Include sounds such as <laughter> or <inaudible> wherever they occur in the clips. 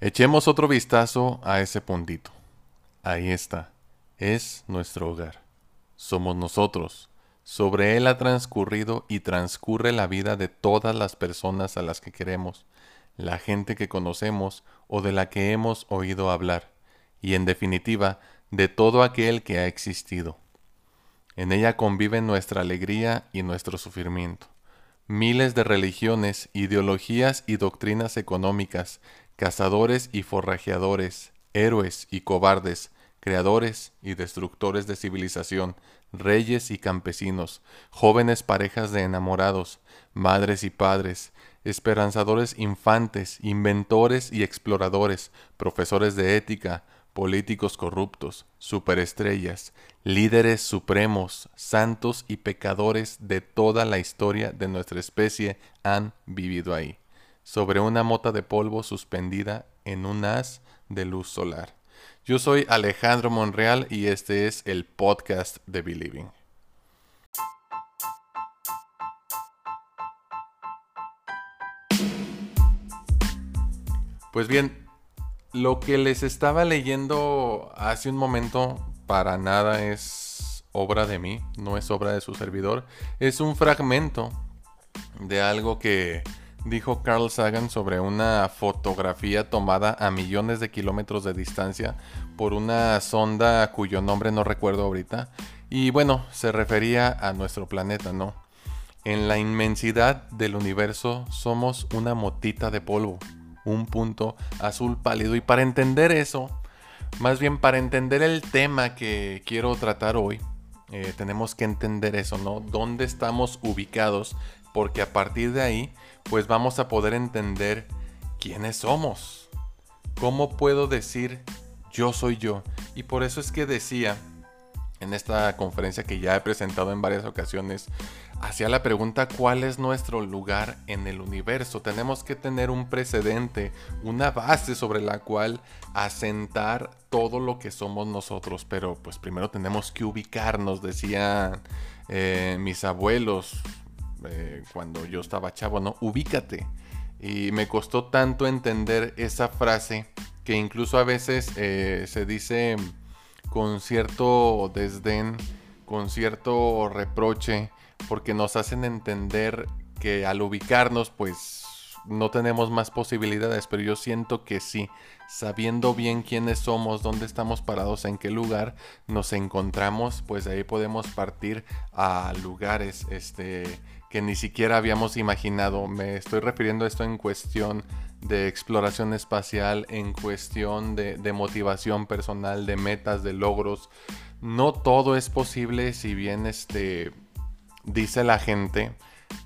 Echemos otro vistazo a ese puntito. Ahí está. Es nuestro hogar. Somos nosotros. Sobre él ha transcurrido y transcurre la vida de todas las personas a las que queremos, la gente que conocemos o de la que hemos oído hablar, y en definitiva, de todo aquel que ha existido. En ella conviven nuestra alegría y nuestro sufrimiento. Miles de religiones, ideologías y doctrinas económicas cazadores y forrajeadores, héroes y cobardes, creadores y destructores de civilización, reyes y campesinos, jóvenes parejas de enamorados, madres y padres, esperanzadores infantes, inventores y exploradores, profesores de ética, políticos corruptos, superestrellas, líderes supremos, santos y pecadores de toda la historia de nuestra especie han vivido ahí sobre una mota de polvo suspendida en un haz de luz solar. Yo soy Alejandro Monreal y este es el podcast de Believing. Pues bien, lo que les estaba leyendo hace un momento para nada es obra de mí, no es obra de su servidor, es un fragmento de algo que dijo Carl Sagan sobre una fotografía tomada a millones de kilómetros de distancia por una sonda cuyo nombre no recuerdo ahorita. Y bueno, se refería a nuestro planeta, ¿no? En la inmensidad del universo somos una motita de polvo, un punto azul pálido. Y para entender eso, más bien para entender el tema que quiero tratar hoy, eh, tenemos que entender eso, ¿no? ¿Dónde estamos ubicados? Porque a partir de ahí pues vamos a poder entender quiénes somos. ¿Cómo puedo decir yo soy yo? Y por eso es que decía en esta conferencia que ya he presentado en varias ocasiones, hacía la pregunta cuál es nuestro lugar en el universo. Tenemos que tener un precedente, una base sobre la cual asentar todo lo que somos nosotros, pero pues primero tenemos que ubicarnos, decían eh, mis abuelos, eh, cuando yo estaba chavo, ¿no? Ubícate. Y me costó tanto entender esa frase que incluso a veces eh, se dice con cierto desdén, con cierto reproche, porque nos hacen entender que al ubicarnos, pues no tenemos más posibilidades, pero yo siento que sí, sabiendo bien quiénes somos, dónde estamos parados, en qué lugar nos encontramos, pues ahí podemos partir a lugares, este, que ni siquiera habíamos imaginado. Me estoy refiriendo a esto en cuestión de exploración espacial, en cuestión de, motivación personal, de metas, de logros. No todo es posible si bien este, dice la gente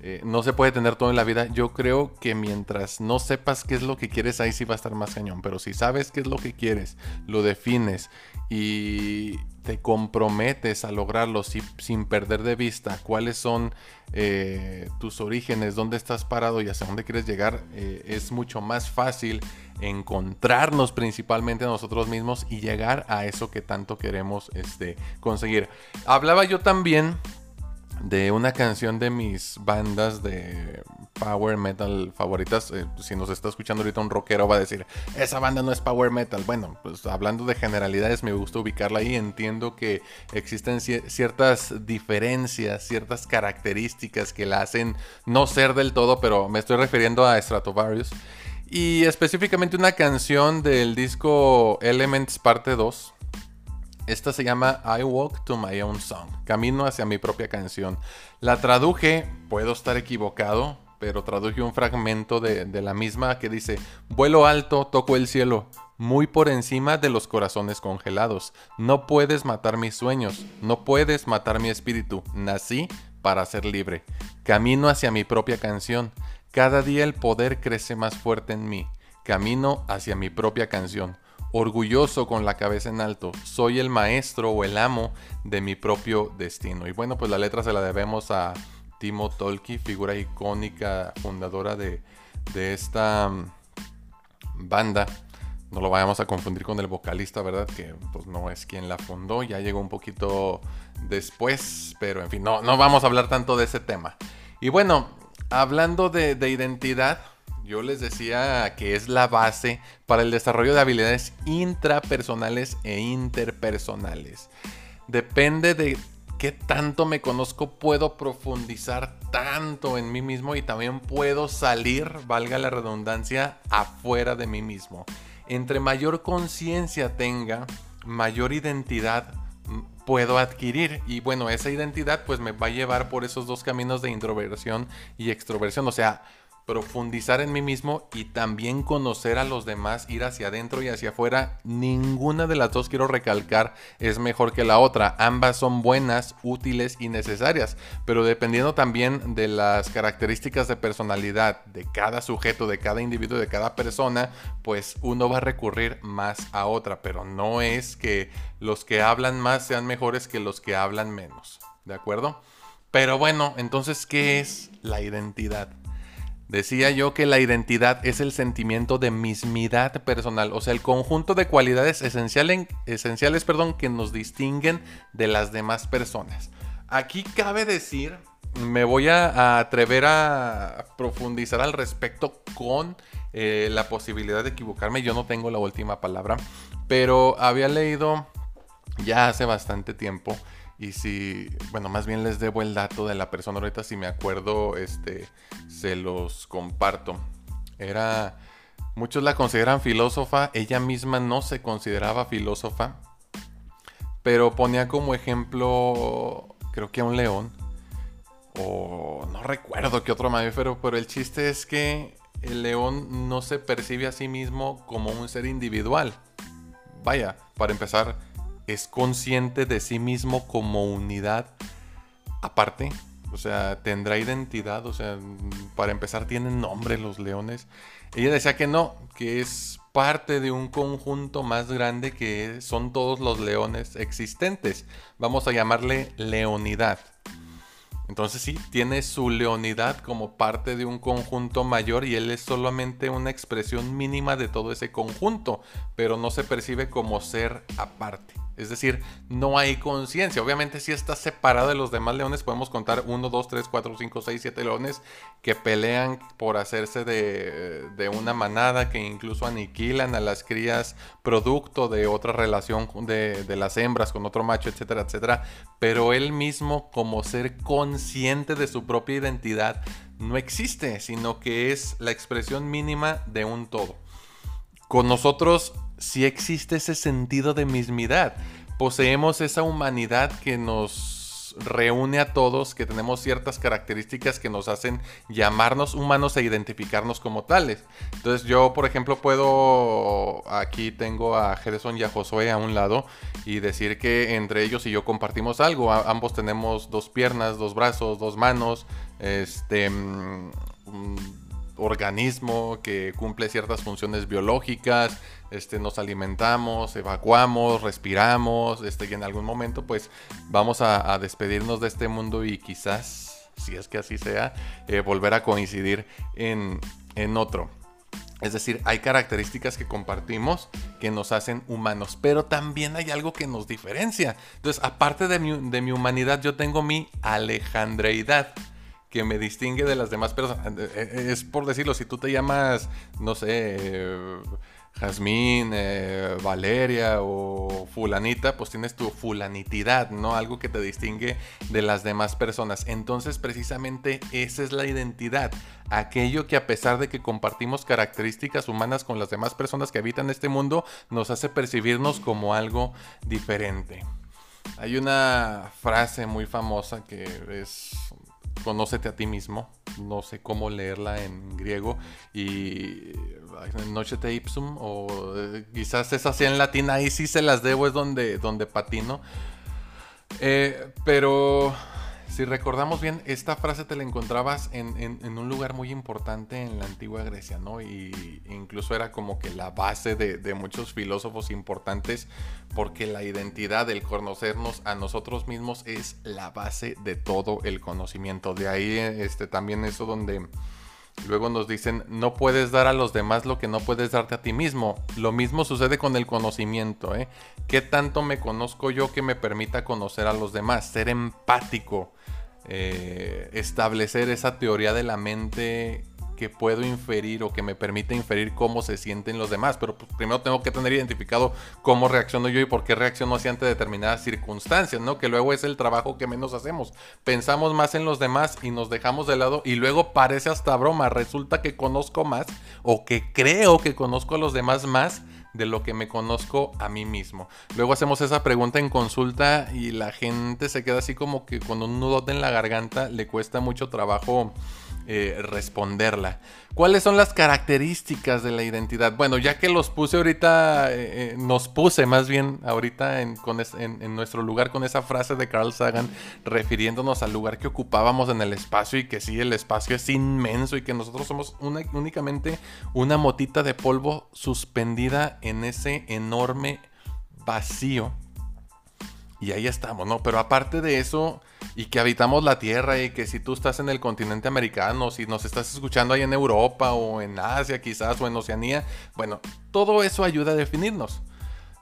eh, no se puede tener todo en la vida. Yo creo que mientras no sepas qué es lo que quieres, ahí sí va a estar más cañón. Pero si sabes qué es lo que quieres, lo defines y te comprometes a lograrlo sin perder de vista cuáles son eh, tus orígenes, dónde estás parado y hacia dónde quieres llegar, eh, es mucho más fácil encontrarnos principalmente a nosotros mismos y llegar a eso que tanto queremos este, conseguir. Hablaba yo también de una canción de mis bandas de power metal favoritas. Eh, si nos está escuchando ahorita un rockero va a decir, esa banda no es power metal. Bueno, pues hablando de generalidades me gusta ubicarla ahí. Entiendo que existen ciertas diferencias, ciertas características que la hacen no ser del todo, pero me estoy refiriendo a Stratovarius. Y específicamente una canción del disco Elements parte 2 esta se llama I Walk to My Own Song, Camino hacia mi propia canción. La traduje, puedo estar equivocado, pero traduje un fragmento de, la misma que dice, vuelo alto, toco el cielo, muy por encima de los corazones congelados. No puedes matar mis sueños, no puedes matar mi espíritu. Nací para ser libre. Camino hacia mi propia canción. Cada día el poder crece más fuerte en mí. Camino hacia mi propia canción orgulloso con la cabeza en alto, soy el maestro o el amo de mi propio destino. Y bueno, pues la letra se la debemos a Timo Tolki, figura icónica, fundadora de, esta mm, banda. No lo vayamos a confundir con el vocalista, ¿verdad? Que pues no es quien la fundó, ya llegó un poquito después, pero en fin, no, no vamos a hablar tanto de ese tema. Y bueno, hablando de, de identidad, Yo les decía que es la base para el desarrollo de habilidades intrapersonales e interpersonales. Depende de qué tanto me conozco, puedo profundizar tanto en mí mismo y también puedo salir, valga la redundancia, afuera de mí mismo. Entre mayor conciencia tenga, mayor identidad puedo adquirir y bueno, esa identidad pues me va a llevar por esos dos caminos de introversión y extroversión, o sea, profundizar en mí mismo y también conocer a los demás, ir hacia adentro y hacia afuera. Ninguna de las dos, quiero recalcar, es mejor que la otra. Ambas son buenas, útiles y necesarias, pero dependiendo también de las características de personalidad de cada sujeto, de cada individuo, de cada persona, pues uno va a recurrir más a otra, pero no es que los que hablan más sean mejores que los que hablan menos. ¿De acuerdo? Pero bueno, entonces, ¿qué es la identidad? Decía yo que la identidad es el sentimiento de mismidad personal, o sea, el conjunto de cualidades esenciales, esenciales perdón, que nos distinguen de las demás personas. Aquí cabe decir, me voy a, atrever a profundizar al respecto con eh, la posibilidad de equivocarme, yo no tengo la última palabra, pero había leído ya hace bastante tiempo y si, bueno, más bien les debo el dato de la persona ahorita, si me acuerdo, este, se los comparto. Era, muchos la consideran filósofa, ella misma no se consideraba filósofa, pero ponía como ejemplo, creo que a un león, o no recuerdo qué otro mamífero, pero el chiste es que el león no se percibe a sí mismo como un ser individual. Vaya, para empezar, es consciente de sí mismo como unidad aparte. O sea, tendrá identidad. O sea, para empezar, tienen nombre los leones. Ella decía que no, que es parte de un conjunto más grande que son todos los leones existentes. Vamos a llamarle leonidad. Entonces sí, tiene su leonidad como parte de un conjunto mayor y él es solamente una expresión mínima de todo ese conjunto, pero no se percibe como ser aparte. Es decir, no hay conciencia. Obviamente si está separado de los demás leones, podemos contar 1, 2, 3, 4, 5, 6, 7 leones que pelean por hacerse de, una manada, que incluso aniquilan a las crías producto de otra relación de, de las hembras con otro macho, etcétera, etcétera. Pero él mismo como ser consciente de su propia identidad no existe, sino que es la expresión mínima de un todo. Con nosotros si existe ese sentido de mismidad. Poseemos esa humanidad que nos reúne a todos, que tenemos ciertas características que nos hacen llamarnos humanos e identificarnos como tales. Entonces yo, por ejemplo, puedo, aquí tengo a Gerson y a Josué a un lado y decir que entre ellos y yo compartimos algo. ambos tenemos dos piernas, dos brazos, dos manos, este... Mm, organismo que cumple ciertas funciones biológicas, este, nos alimentamos, evacuamos, respiramos, este, y en algún momento pues vamos a, despedirnos de este mundo y quizás, si es que así sea, eh, volver a coincidir en, otro. Es decir, hay características que compartimos que nos hacen humanos, pero también hay algo que nos diferencia. Entonces, aparte de mi, de mi humanidad, yo tengo mi alejandreidad que me distingue de las demás personas. Eh, eh, es por decirlo, si tú te llamas, no sé, Jazmín, eh, Valeria o fulanita, pues tienes tu fulanitidad, ¿no? Algo que te distingue de las demás personas. Entonces, precisamente esa es la identidad. Aquello que a pesar de que compartimos características humanas con las demás personas que habitan este mundo, nos hace percibirnos como algo diferente. Hay una frase muy famosa que es Conócete a ti mismo. No sé cómo leerla en griego. Y Noche te ipsum. O eh, quizás esa sea en latín. Ahí sí se las debo. Es donde, donde patino. Eh, pero si recordamos bien, esta frase te la encontrabas en, un lugar muy importante en la antigua Grecia, ¿no? Y incluso era como que la base de, muchos filósofos importantes, porque la identidad, el conocernos a nosotros mismos es la base de todo el conocimiento. De ahí este, también eso donde luego nos dicen, no puedes dar a los demás lo que no puedes darte a ti mismo. Lo mismo sucede con el conocimiento, ¿eh? ¿Qué tanto me conozco yo que me permita conocer a los demás? Ser empático eh, establecer esa teoría de la mente que puedo inferir o que me permite inferir cómo se sienten los demás. Pero pues, primero tengo que tener identificado cómo reacciono yo y por qué reacciono así ante determinadas circunstancias, ¿no? Que luego es el trabajo que menos hacemos. Pensamos más en los demás y nos dejamos de lado y luego parece hasta broma. Resulta que conozco más o que creo que conozco a los demás más de lo que me conozco a mí mismo. Luego hacemos esa pregunta en consulta y la gente se queda así como que con un nudote en la garganta le cuesta mucho trabajo eh, responderla. ¿Cuáles son las características de la identidad? Bueno, ya que los puse ahorita, eh, eh, nos puse más bien ahorita en, nuestro lugar con esa frase de Carl Sagan, refiriéndonos al lugar que ocupábamos en el espacio y que sí, el espacio es inmenso y que nosotros somos únicamente una motita de polvo suspendida en ese enorme vacío. Y ahí estamos, ¿no? Pero aparte de eso, y que habitamos la Tierra y que si tú estás en el continente americano, si nos estás escuchando ahí en Europa o en Asia quizás o en Oceanía, bueno, todo eso ayuda a definirnos.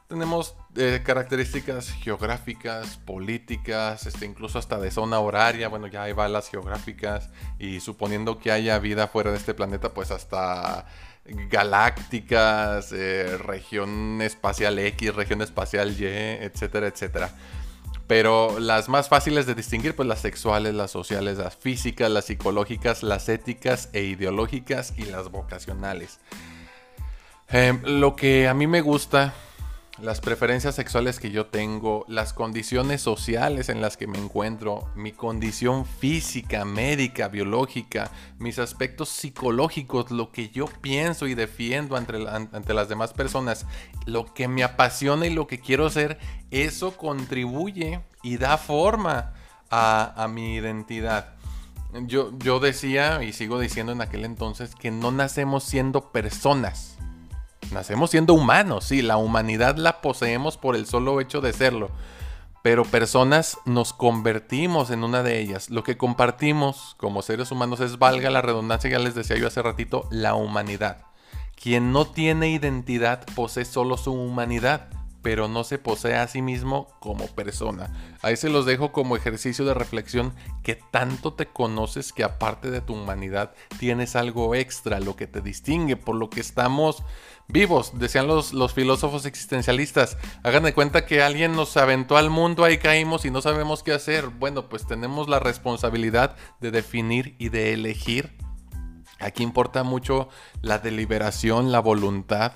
Tenemos eh, características geográficas, políticas, este, incluso hasta de zona horaria, bueno, ya hay balas geográficas y suponiendo que haya vida fuera de este planeta, pues hasta galácticas, eh, región espacial X, región espacial Y, etcétera, etcétera. Pero las más fáciles de distinguir, pues las sexuales, las sociales, las físicas, las psicológicas, las éticas e ideológicas y las vocacionales. Em, lo que a mí me gusta las preferencias sexuales que yo tengo, las condiciones sociales en las que me encuentro, mi condición física, médica, biológica, mis aspectos psicológicos, lo que yo pienso y defiendo ante, las demás personas, lo que me apasiona y lo que quiero ser, eso contribuye y da forma a, a mi identidad. Yo, yo decía y sigo diciendo en aquel entonces que no nacemos siendo personas Nacemos siendo humanos, sí, la humanidad la poseemos por el solo hecho de serlo. Pero personas nos convertimos en una de ellas. Lo que compartimos como seres humanos es, valga la redundancia, ya les decía yo hace ratito, la humanidad. Quien no tiene identidad posee solo su humanidad pero no se posee a sí mismo como persona. Ahí se los dejo como ejercicio de reflexión que tanto te conoces que aparte de tu humanidad tienes algo extra, lo que te distingue, por lo que estamos vivos, decían los, los filósofos existencialistas. Hagan de cuenta que alguien nos aventó al mundo, ahí caímos y no sabemos qué hacer. Bueno, pues tenemos la responsabilidad de definir y de elegir. Aquí importa mucho la deliberación, la voluntad,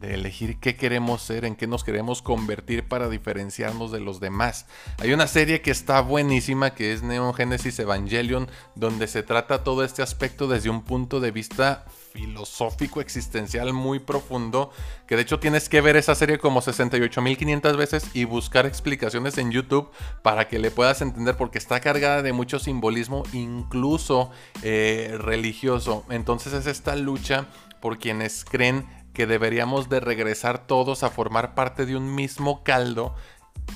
de elegir qué queremos ser, en qué nos queremos convertir para diferenciarnos de los demás. Hay una serie que está buenísima que es Neon Genesis Evangelion, donde se trata todo este aspecto desde un punto de vista filosófico existencial muy profundo, que de hecho tienes que ver esa serie como 68.500 veces y buscar explicaciones en YouTube para que le puedas entender porque está cargada de mucho simbolismo, incluso eh, religioso. Entonces es esta lucha por quienes creen que deberíamos de regresar todos a formar parte de un mismo caldo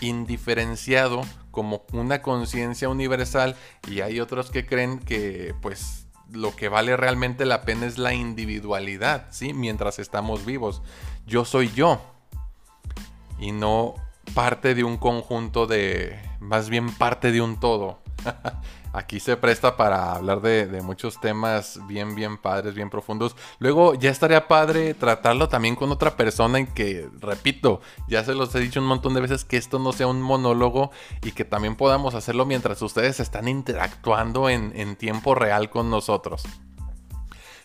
indiferenciado como una conciencia universal y hay otros que creen que pues lo que vale realmente la pena es la individualidad, ¿sí? Mientras estamos vivos. Yo soy yo y no parte de un conjunto de, más bien parte de un todo. <laughs> aquí se presta para hablar de, muchos temas bien, bien padres, bien profundos. Luego ya estaría padre tratarlo también con otra persona en que, repito, ya se los he dicho un montón de veces que esto no sea un monólogo y que también podamos hacerlo mientras ustedes están interactuando en, en tiempo real con nosotros.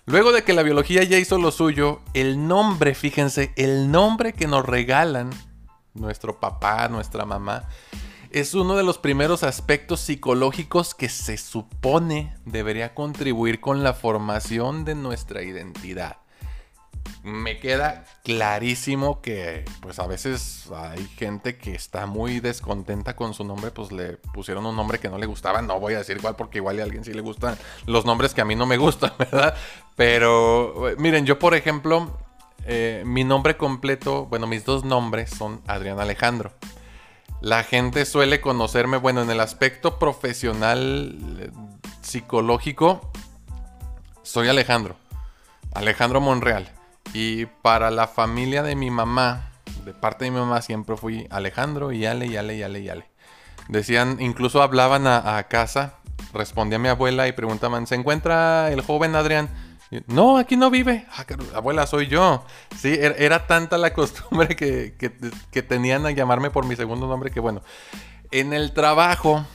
Luego de que la biología ya hizo lo suyo, el nombre, fíjense, el nombre que nos regalan nuestro papá, nuestra mamá, es uno de los primeros aspectos psicológicos que se supone debería contribuir con la formación de nuestra identidad. Me queda clarísimo que pues a veces hay gente que está muy descontenta con su nombre, pues le pusieron un nombre que no le gustaba, no voy a decir igual porque igual a alguien sí le gustan los nombres que a mí no me gustan, <laughs> ¿verdad? Pero miren, yo por ejemplo, eh, mi nombre completo, bueno, mis dos nombres son Adrián Alejandro. La gente suele conocerme, bueno, en el aspecto profesional eh, psicológico, soy Alejandro, Alejandro Monreal. Y para la familia de mi mamá, de parte de mi mamá, siempre fui Alejandro y Ale y Ale y Ale y Ale. Decían, incluso hablaban a, casa respondí a mi abuela y preguntaban, ¿se encuentra el joven Adrián? No, aquí no vive. Ah, abuela, soy yo. Sí, er, era, tanta la <laughs> costumbre que, tenían a llamarme por mi segundo nombre que bueno, en el trabajo,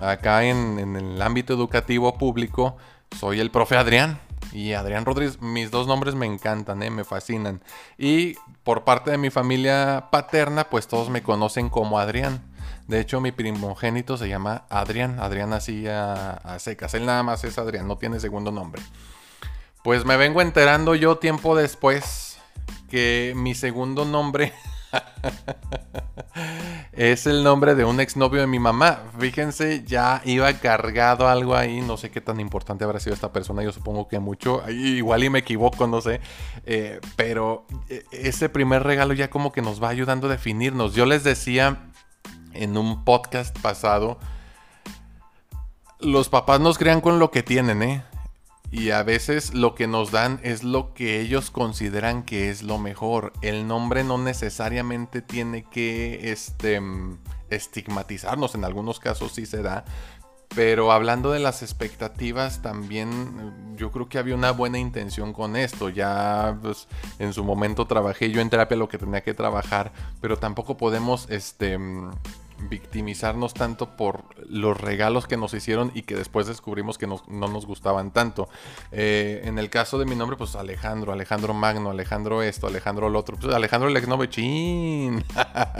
acá en, en el ámbito educativo público, soy el profe Adrián. Y Adrián Rodríguez, mis dos nombres me encantan, ¿eh? me fascinan. Y por parte de mi familia paterna, pues todos me conocen como Adrián. De hecho, mi primogénito se llama Adrián. Adrián así a, secas. Él nada más es Adrián, no tiene segundo nombre. Pues me vengo enterando yo tiempo después que mi segundo nombre <laughs> es el nombre de un exnovio de mi mamá. Fíjense, ya iba cargado algo ahí. No sé qué tan importante habrá sido esta persona. Yo supongo que mucho. Igual y me equivoco, no sé. Eh, pero eh, ese primer regalo ya como que nos va ayudando a definirnos. Yo les decía en un podcast pasado, los papás nos crean con lo que tienen, ¿eh? Y a veces lo que nos dan es lo que ellos consideran que es lo mejor. El nombre no necesariamente tiene que este, estigmatizarnos, en algunos casos sí se da. Pero hablando de las expectativas, también yo creo que había una buena intención con esto. Ya pues, en su momento trabajé yo en terapia lo que tenía que trabajar, pero tampoco podemos este, victimizarnos tanto por los regalos que nos hicieron y que después descubrimos que no nos gustaban tanto. Eh, en el caso de mi nombre, pues Alejandro, Alejandro Magno, Alejandro esto, Alejandro el otro, pues Alejandro el chin.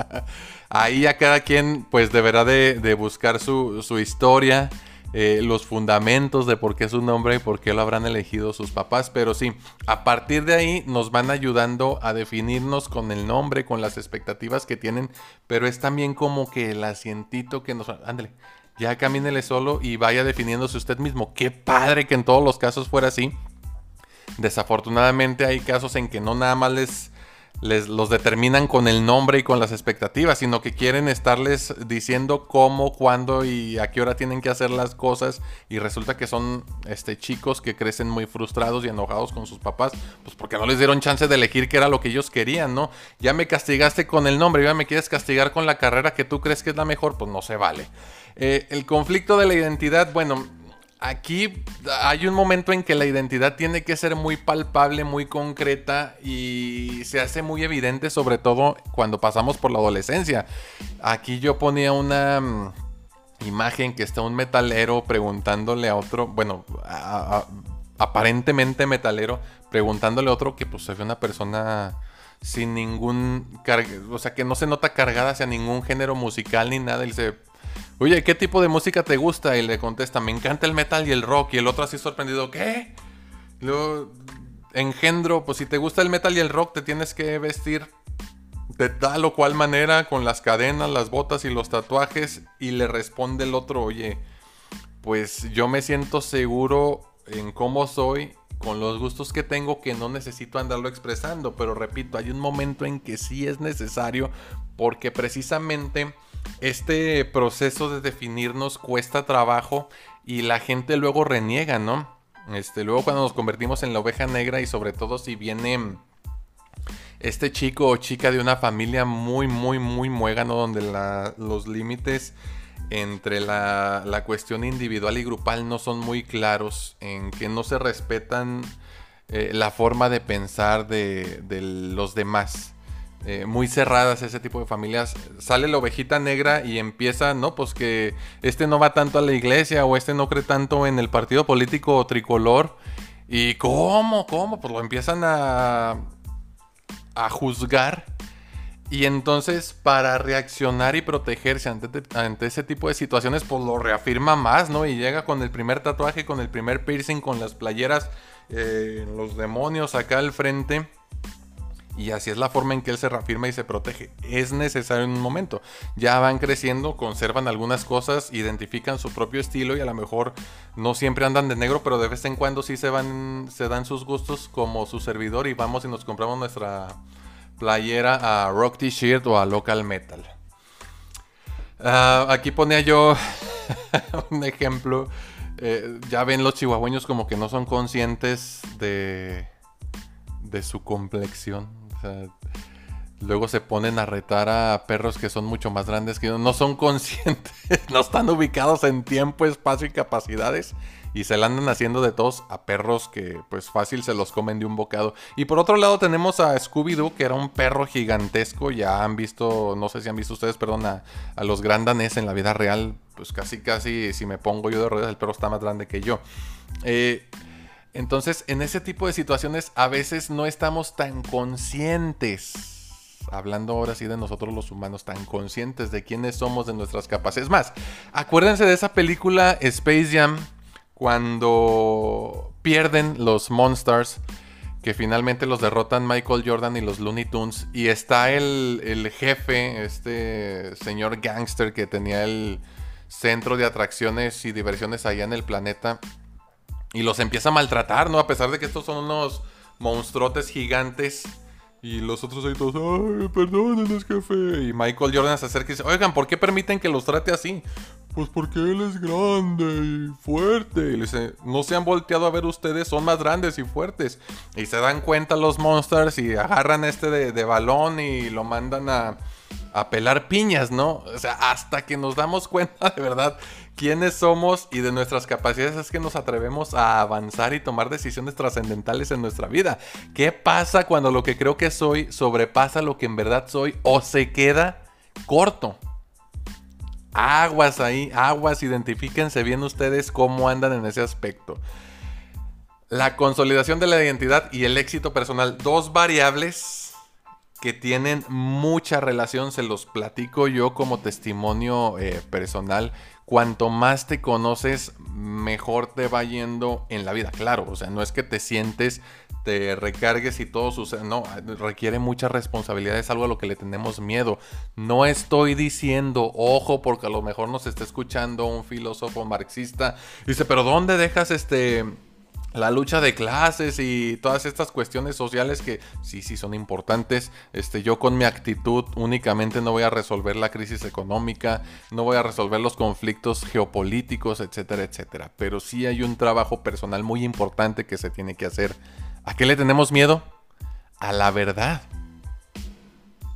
<laughs> Ahí a cada quien pues deberá de, buscar su, su historia eh, los fundamentos de por qué es su nombre y por qué lo habrán elegido sus papás. Pero sí, a partir de ahí nos van ayudando a definirnos con el nombre, con las expectativas que tienen. Pero es también como que el asientito que nos... Ándale, ya camínele solo y vaya definiéndose usted mismo. Qué padre que en todos los casos fuera así. Desafortunadamente hay casos en que no nada más les les, los determinan con el nombre y con las expectativas, sino que quieren estarles diciendo cómo, cuándo y a qué hora tienen que hacer las cosas. Y resulta que son este, chicos que crecen muy frustrados y enojados con sus papás, pues porque no les dieron chance de elegir qué era lo que ellos querían, ¿no? Ya me castigaste con el nombre, ya me quieres castigar con la carrera que tú crees que es la mejor, pues no se vale. Eh, el conflicto de la identidad, bueno, Aquí hay un momento en que la identidad tiene que ser muy palpable, muy concreta y se hace muy evidente, sobre todo cuando pasamos por la adolescencia. Aquí yo ponía una mm, imagen que está un metalero preguntándole a otro, bueno, aparentemente metalero, preguntándole a otro que pues se una persona sin ningún, o sea, que no se nota cargada hacia ningún género musical ni nada. Y dice, oye, ¿qué tipo de música te gusta? Y le contesta, me encanta el metal y el rock. Y el otro así sorprendido, ¿qué? Luego, engendro, pues si te gusta el metal y el rock, te tienes que vestir de tal o cual manera, con las cadenas, las botas y los tatuajes. Y le responde el otro, oye, pues yo me siento seguro en cómo soy, con los gustos que tengo, que no necesito andarlo expresando. Pero repito, hay un momento en que sí es necesario, porque precisamente este proceso de definirnos cuesta trabajo y la gente luego reniega, ¿no? Este, luego cuando nos convertimos en la oveja negra y sobre todo si viene este chico o chica de una familia muy, muy, muy muégano donde los límites entre la, cuestión individual y grupal no son muy claros, en que no se respetan eh, la forma de pensar de los demás. Eh, muy cerradas ese tipo de familias, sale la ovejita negra y empieza, no, pues que este no va tanto a la iglesia o este no cree tanto en el partido político tricolor. ¿Y cómo? ¿Cómo? Pues lo empiezan a, a juzgar. Y entonces para reaccionar y protegerse ante, ese tipo de situaciones, pues lo reafirma más, ¿no? Y llega con el primer tatuaje, con el primer piercing, con las playeras, eh, los demonios acá al frente. Y así es la forma en que él se reafirma y se protege. Es necesario en un momento. Ya van creciendo, conservan algunas cosas, identifican su propio estilo y a lo mejor no siempre andan de negro, pero de vez en cuando sí se van, se dan sus gustos como su servidor y vamos y nos compramos nuestra playera a Rock T-shirt o a Local Metal. Ah, aquí ponía yo <laughs> un ejemplo. Eh, ya ven los chihuahueños como que no son conscientes de, de su complexión luego se ponen a retar a perros que son mucho más grandes que no son conscientes, <laughs> no están ubicados en tiempo, espacio y capacidades y se la andan haciendo de todos a perros que pues fácil se los comen de un bocado. Y por otro lado tenemos a Scooby-Doo, que era un perro gigantesco, ya han visto, no sé si han visto ustedes, perdón, a, los grandanés en la vida real, pues casi casi si me pongo yo de ruedas el perro está más grande que yo. Eh, entonces, en ese tipo de situaciones a veces no estamos tan conscientes hablando ahora sí de nosotros los humanos, tan conscientes de quiénes somos, de nuestras capacidades. Más, acuérdense de esa película Space Jam, cuando pierden los Monsters, que finalmente los derrotan Michael Jordan y los Looney Tunes, y está el, el jefe, este señor gangster que tenía el centro de atracciones y diversiones allá en el planeta, y los empieza a maltratar, ¿no? A pesar de que estos son unos monstruotes gigantes y los otros ahí todos, ay, perdónenos, jefe. Y Michael Jordan se acerca y dice, oigan, ¿por qué permiten que los trate así? Pues porque él es grande y fuerte. Y le dice, no se han volteado a ver ustedes, son más grandes y fuertes. Y se dan cuenta los monsters y agarran este de, de balón y lo mandan a, a pelar piñas, ¿no? O sea, hasta que nos damos cuenta de verdad quiénes somos y de nuestras capacidades es que nos atrevemos a avanzar y tomar decisiones trascendentales en nuestra vida. ¿Qué pasa cuando lo que creo que soy sobrepasa lo que en verdad soy o se queda corto? Aguas ahí, aguas, identifíquense bien ustedes cómo andan en ese aspecto. La consolidación de la identidad y el éxito personal, dos variables que tienen mucha relación, se los platico yo como testimonio eh, personal. Cuanto más te conoces, mejor te va yendo en la vida. Claro, o sea, no es que te sientes, te recargues y todo sucede. No, requiere mucha responsabilidad, es algo a lo que le tenemos miedo. No estoy diciendo, ojo, porque a lo mejor nos está escuchando un filósofo marxista. Dice, pero ¿dónde dejas este la lucha de clases y todas estas cuestiones sociales que sí, sí son importantes. Este, yo con mi actitud únicamente no voy a resolver la crisis económica, no voy a resolver los conflictos geopolíticos, etcétera, etcétera. Pero sí hay un trabajo personal muy importante que se tiene que hacer. ¿A qué le tenemos miedo? A la verdad.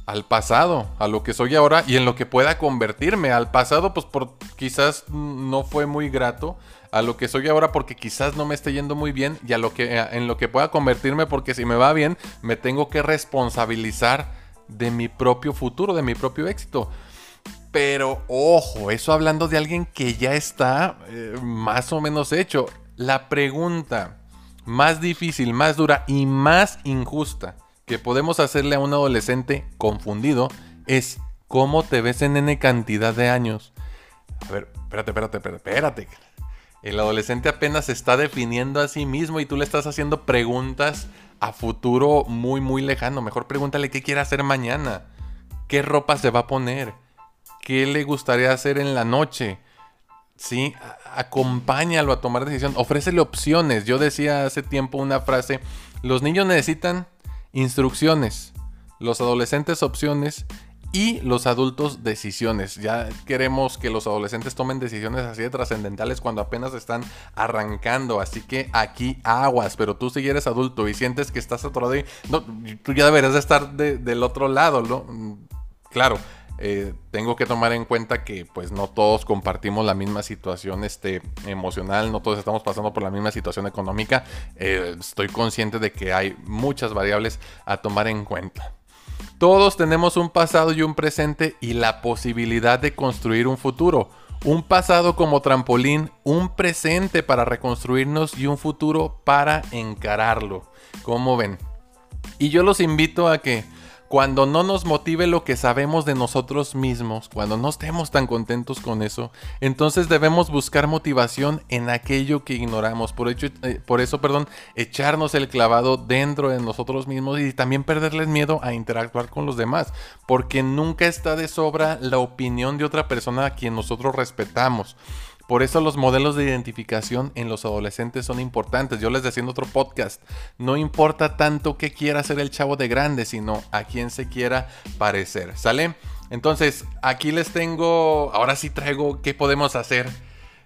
Al pasado, a lo que soy ahora y en lo que pueda convertirme. Al pasado, pues por quizás no fue muy grato a lo que soy ahora porque quizás no me esté yendo muy bien y a lo que eh, en lo que pueda convertirme porque si me va bien me tengo que responsabilizar de mi propio futuro, de mi propio éxito. Pero ojo, eso hablando de alguien que ya está eh, más o menos hecho. La pregunta más difícil, más dura y más injusta que podemos hacerle a un adolescente confundido es ¿cómo te ves en N cantidad de años? A ver, espérate, espérate, espérate, espérate. El adolescente apenas se está definiendo a sí mismo y tú le estás haciendo preguntas a futuro muy, muy lejano. Mejor pregúntale qué quiere hacer mañana, qué ropa se va a poner, qué le gustaría hacer en la noche. Sí, acompáñalo a tomar decisión, ofrécele opciones. Yo decía hace tiempo una frase, los niños necesitan instrucciones, los adolescentes opciones y los adultos decisiones. Ya queremos que los adolescentes tomen decisiones así de trascendentales cuando apenas están arrancando. Así que aquí aguas, pero tú si eres adulto y sientes que estás atorado ahí, no, tú ya deberías de estar del otro lado, ¿no? Claro. Eh, tengo que tomar en cuenta que pues no todos compartimos la misma situación este, emocional, no todos estamos pasando por la misma situación económica. Eh, estoy consciente de que hay muchas variables a tomar en cuenta. Todos tenemos un pasado y un presente y la posibilidad de construir un futuro. Un pasado como trampolín, un presente para reconstruirnos y un futuro para encararlo. ¿Cómo ven? Y yo los invito a que cuando no nos motive lo que sabemos de nosotros mismos, cuando no estemos tan contentos con eso, entonces debemos buscar motivación en aquello que ignoramos. Por, eh, por eso, perdón, echarnos el clavado dentro de nosotros mismos y también perderles miedo a interactuar con los demás, porque nunca está de sobra la opinión de otra persona a quien nosotros respetamos. Por eso los modelos de identificación en los adolescentes son importantes. Yo les decía en otro podcast, no importa tanto qué quiera ser el chavo de grande, sino a quién se quiera parecer. ¿Sale? Entonces, aquí les tengo, ahora sí traigo qué podemos hacer.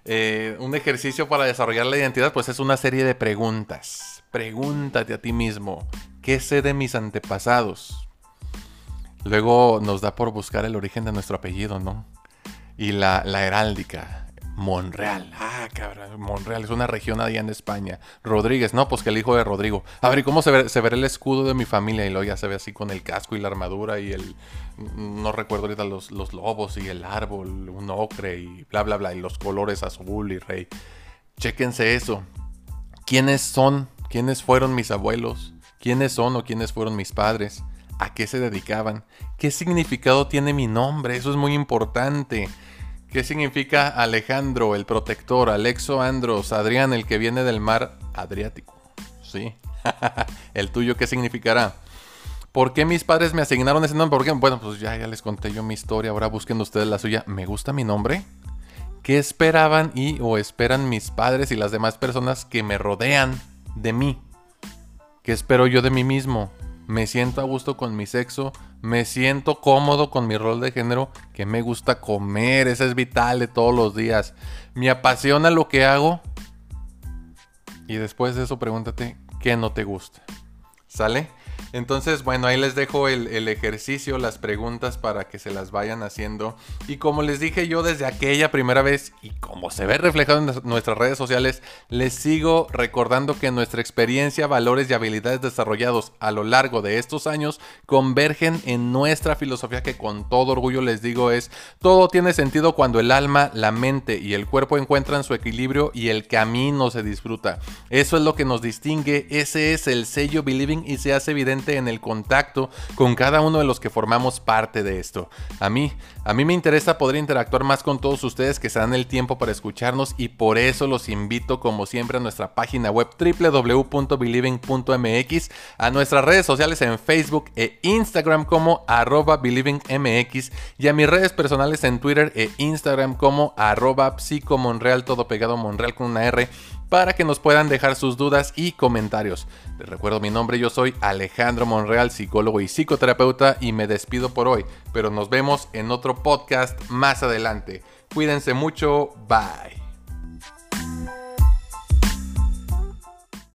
Eh, un ejercicio para desarrollar la identidad, pues es una serie de preguntas. Pregúntate a ti mismo, ¿qué sé de mis antepasados? Luego nos da por buscar el origen de nuestro apellido, ¿no? Y la, la heráldica. Monreal. Ah, cabrón. Monreal es una región allá en España. Rodríguez, no, pues que el hijo de Rodrigo. A ver, ¿y cómo se ve, verá el escudo de mi familia? Y luego ya se ve así con el casco y la armadura y el. No recuerdo ahorita los, los lobos y el árbol, un ocre y bla, bla, bla. Y los colores azul y rey. Chéquense eso. ¿Quiénes son? ¿Quiénes fueron mis abuelos? ¿Quiénes son o quiénes fueron mis padres? ¿A qué se dedicaban? ¿Qué significado tiene mi nombre? Eso es muy importante. ¿Qué significa Alejandro, el protector, Alexo Andros, Adrián, el que viene del mar Adriático? Sí. <laughs> ¿El tuyo qué significará? ¿Por qué mis padres me asignaron ese nombre? Bueno, pues ya, ya les conté yo mi historia, ahora busquen ustedes la suya. ¿Me gusta mi nombre? ¿Qué esperaban y o esperan mis padres y las demás personas que me rodean de mí? ¿Qué espero yo de mí mismo? ¿Me siento a gusto con mi sexo? me siento cómodo con mi rol de género, que me gusta comer, eso es vital de todos los días. Me apasiona lo que hago. Y después de eso pregúntate, ¿qué no te gusta? ¿Sale? Entonces, bueno, ahí les dejo el, ejercicio, las preguntas para que se las vayan haciendo. Y como les dije yo desde aquella primera vez, y como se ve reflejado en nuestras redes sociales, les sigo recordando que nuestra experiencia, valores y habilidades desarrollados a lo largo de estos años convergen en nuestra filosofía que con todo orgullo les digo es, todo tiene sentido cuando el alma, la mente y el cuerpo encuentran su equilibrio y el camino se disfruta. Eso es lo que nos distingue, ese es el sello Believing y se hace evidente en el contacto con cada uno de los que formamos parte de esto. A mí, a mí me interesa poder interactuar más con todos ustedes que se dan el tiempo para escucharnos y por eso los invito como siempre a nuestra página web www.believing.mx, a nuestras redes sociales en Facebook e Instagram como arroba believingmx y a mis redes personales en Twitter e Instagram como arroba psicomonreal, todo pegado Monreal con una R para que nos puedan dejar sus dudas y comentarios. Les recuerdo mi nombre, yo soy Alejandro Monreal, psicólogo y psicoterapeuta y me despido por hoy, pero nos vemos en otro podcast más adelante. Cuídense mucho, bye.